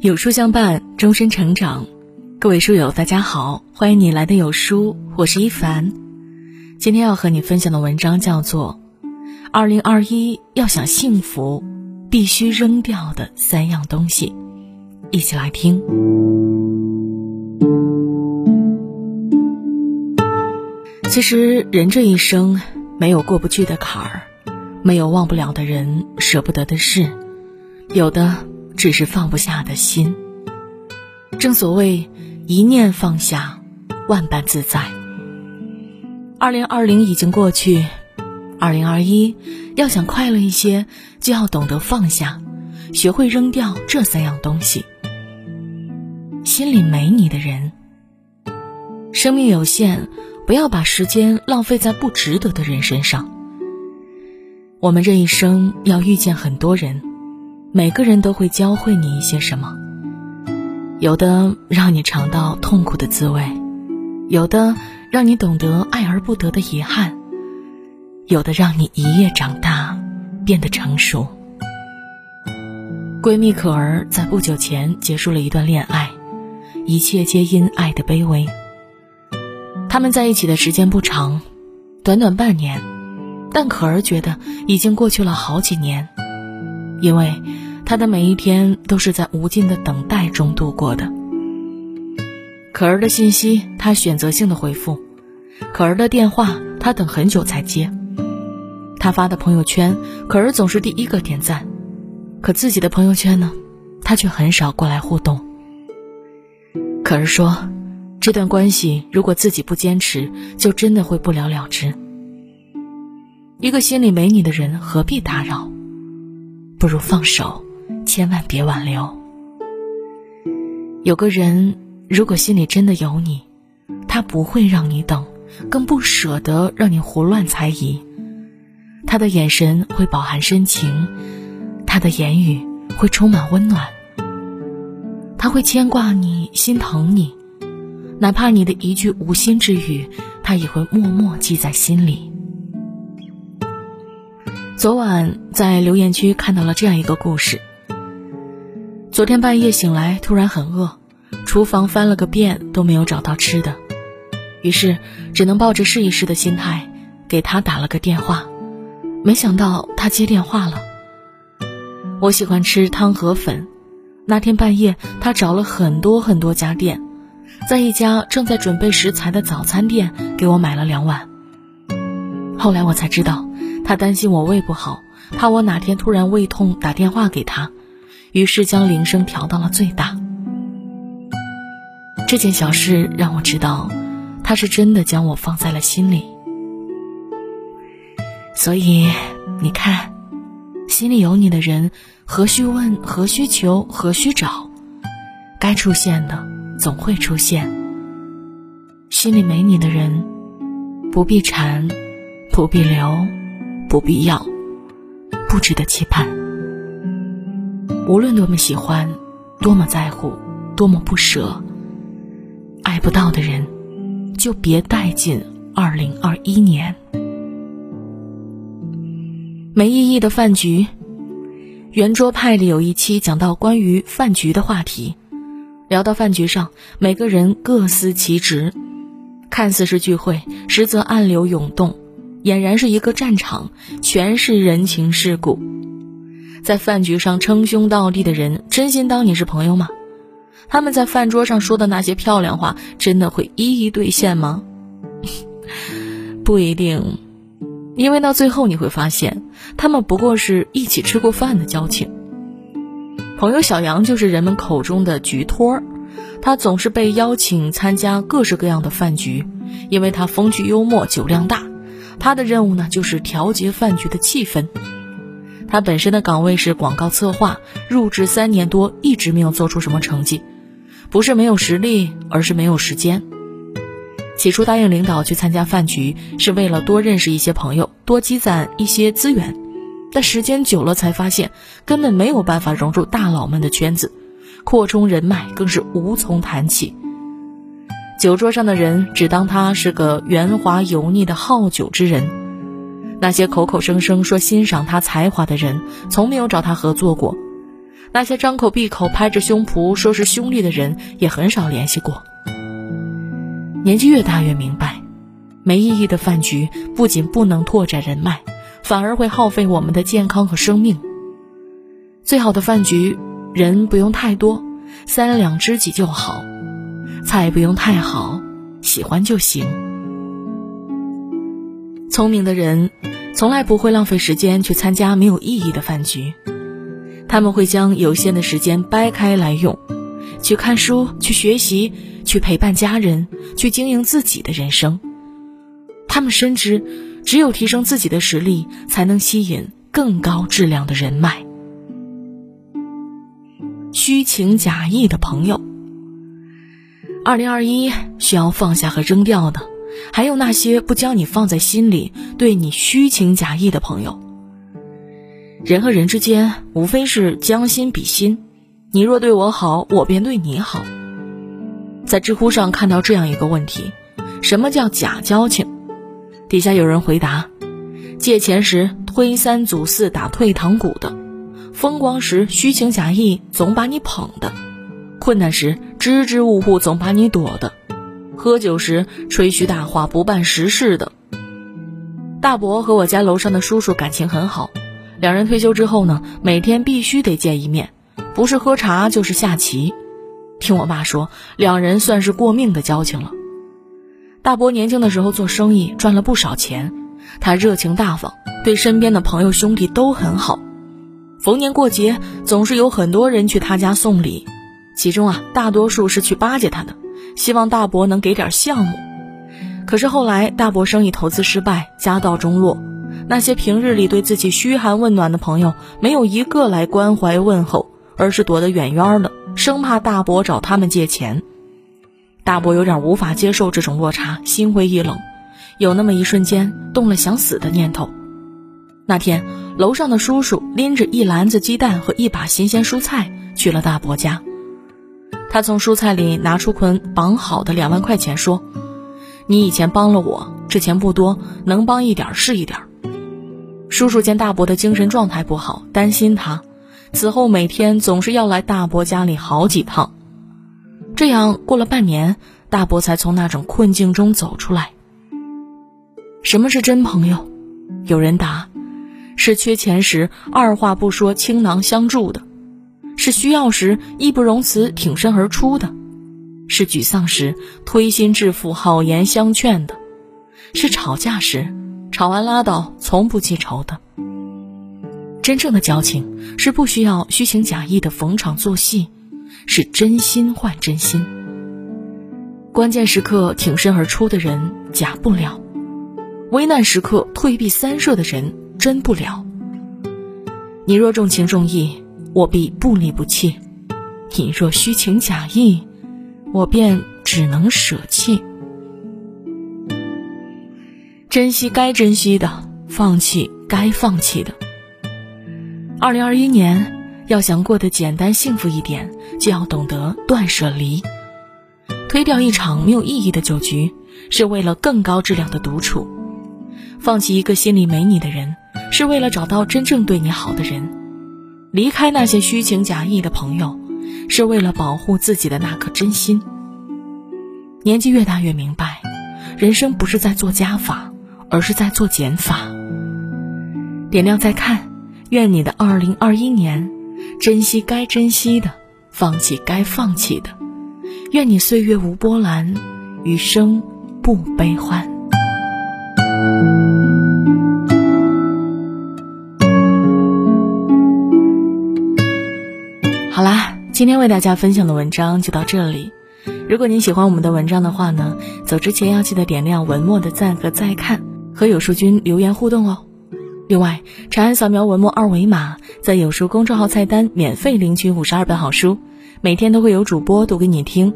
有书相伴，终身成长。各位书友，大家好，欢迎你来的有书，我是一凡。今天要和你分享的文章叫做《二零二一要想幸福，必须扔掉的三样东西》，一起来听。其实，人这一生没有过不去的坎儿，没有忘不了的人，舍不得的事，有的。只是放不下的心。正所谓一念放下，万般自在。二零二零已经过去，二零二一要想快乐一些，就要懂得放下，学会扔掉这三样东西。心里没你的人，生命有限，不要把时间浪费在不值得的人身上。我们这一生要遇见很多人。每个人都会教会你一些什么，有的让你尝到痛苦的滋味，有的让你懂得爱而不得的遗憾，有的让你一夜长大，变得成熟。闺蜜可儿在不久前结束了一段恋爱，一切皆因爱的卑微。他们在一起的时间不长，短短半年，但可儿觉得已经过去了好几年。因为，他的每一天都是在无尽的等待中度过的。可儿的信息，他选择性的回复；可儿的电话，他等很久才接。他发的朋友圈，可儿总是第一个点赞，可自己的朋友圈呢，他却很少过来互动。可儿说，这段关系如果自己不坚持，就真的会不了了之。一个心里没你的人，何必打扰？不如放手，千万别挽留。有个人，如果心里真的有你，他不会让你等，更不舍得让你胡乱猜疑。他的眼神会饱含深情，他的言语会充满温暖。他会牵挂你，心疼你，哪怕你的一句无心之语，他也会默默记在心里。昨晚在留言区看到了这样一个故事。昨天半夜醒来，突然很饿，厨房翻了个遍都没有找到吃的，于是只能抱着试一试的心态给他打了个电话。没想到他接电话了。我喜欢吃汤河粉，那天半夜他找了很多很多家店，在一家正在准备食材的早餐店给我买了两碗。后来我才知道。他担心我胃不好，怕我哪天突然胃痛打电话给他，于是将铃声调到了最大。这件小事让我知道，他是真的将我放在了心里。所以，你看，心里有你的人，何须问，何须求，何须找？该出现的总会出现。心里没你的人，不必缠，不必留。不必要，不值得期盼。无论多么喜欢，多么在乎，多么不舍，爱不到的人，就别带进二零二一年。没意义的饭局，圆桌派里有一期讲到关于饭局的话题，聊到饭局上，每个人各司其职，看似是聚会，实则暗流涌动。俨然是一个战场，全是人情世故。在饭局上称兄道弟的人，真心当你是朋友吗？他们在饭桌上说的那些漂亮话，真的会一一兑现吗？不一定，因为到最后你会发现，他们不过是一起吃过饭的交情。朋友小杨就是人们口中的局托儿，他总是被邀请参加各式各样的饭局，因为他风趣幽默，酒量大。他的任务呢，就是调节饭局的气氛。他本身的岗位是广告策划，入职三年多，一直没有做出什么成绩，不是没有实力，而是没有时间。起初答应领导去参加饭局，是为了多认识一些朋友，多积攒一些资源。但时间久了，才发现根本没有办法融入大佬们的圈子，扩充人脉更是无从谈起。酒桌上的人只当他是个圆滑油腻的好酒之人，那些口口声声说欣赏他才华的人，从没有找他合作过。那些张口闭口拍着胸脯说是兄弟的人，也很少联系过。年纪越大越明白，没意义的饭局不仅不能拓展人脉，反而会耗费我们的健康和生命。最好的饭局，人不用太多，三两知己就好；菜不用太好，喜欢就行。聪明的人，从来不会浪费时间去参加没有意义的饭局。他们会将有限的时间掰开来用，去看书，去学习，去陪伴家人，去经营自己的人生。他们深知，只有提升自己的实力，才能吸引更高质量的人脉。虚情假意的朋友，二零二一需要放下和扔掉的，还有那些不将你放在心里、对你虚情假意的朋友。人和人之间无非是将心比心，你若对我好，我便对你好。在知乎上看到这样一个问题：什么叫假交情？底下有人回答：借钱时推三阻四打退堂鼓的，风光时虚情假意总把你捧的，困难时支支吾吾总把你躲的，喝酒时吹嘘大话不办实事的。大伯和我家楼上的叔叔感情很好。两人退休之后呢，每天必须得见一面，不是喝茶就是下棋。听我爸说，两人算是过命的交情了。大伯年轻的时候做生意赚了不少钱，他热情大方，对身边的朋友兄弟都很好。逢年过节总是有很多人去他家送礼，其中啊大多数是去巴结他的，希望大伯能给点项目。可是后来大伯生意投资失败，家道中落。那些平日里对自己嘘寒问暖的朋友，没有一个来关怀问候，而是躲得远远的，生怕大伯找他们借钱。大伯有点无法接受这种落差，心灰意冷，有那么一瞬间动了想死的念头。那天，楼上的叔叔拎着一篮子鸡蛋和一把新鲜蔬菜去了大伯家，他从蔬菜里拿出捆绑好的两万块钱，说：“你以前帮了我，这钱不多，能帮一点是一点。”叔叔见大伯的精神状态不好，担心他，此后每天总是要来大伯家里好几趟。这样过了半年，大伯才从那种困境中走出来。什么是真朋友？有人答：是缺钱时二话不说倾囊相助的；是需要时义不容辞挺身而出的；是沮丧时推心置腹好言相劝的；是吵架时。吵完拉倒，从不记仇的。真正的交情是不需要虚情假意的逢场作戏，是真心换真心。关键时刻挺身而出的人假不了，危难时刻退避三舍的人真不了。你若重情重义，我必不离不弃；你若虚情假意，我便只能舍弃。珍惜该珍惜的，放弃该放弃的。二零二一年，要想过得简单幸福一点，就要懂得断舍离。推掉一场没有意义的酒局，是为了更高质量的独处；放弃一个心里没你的人，是为了找到真正对你好的人；离开那些虚情假意的朋友，是为了保护自己的那颗真心。年纪越大，越明白，人生不是在做加法。而是在做减法。点亮再看，愿你的二零二一年，珍惜该珍惜的，放弃该放弃的。愿你岁月无波澜，余生不悲欢。今天为大家分享的文章就到这里。如果您喜欢我们的文章的话呢，走之前要记得点亮文末的赞和再看。和有书君留言互动哦。另外，长按扫描文末二维码，在有书公众号菜单免费领取五十二本好书，每天都会有主播读给你听，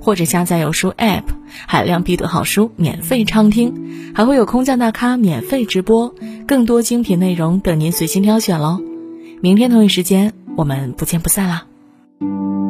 或者下载有书 App，海量必读好书免费畅听，还会有空降大咖免费直播，更多精品内容等您随心挑选喽。明天同一时间，我们不见不散啦。Thank you.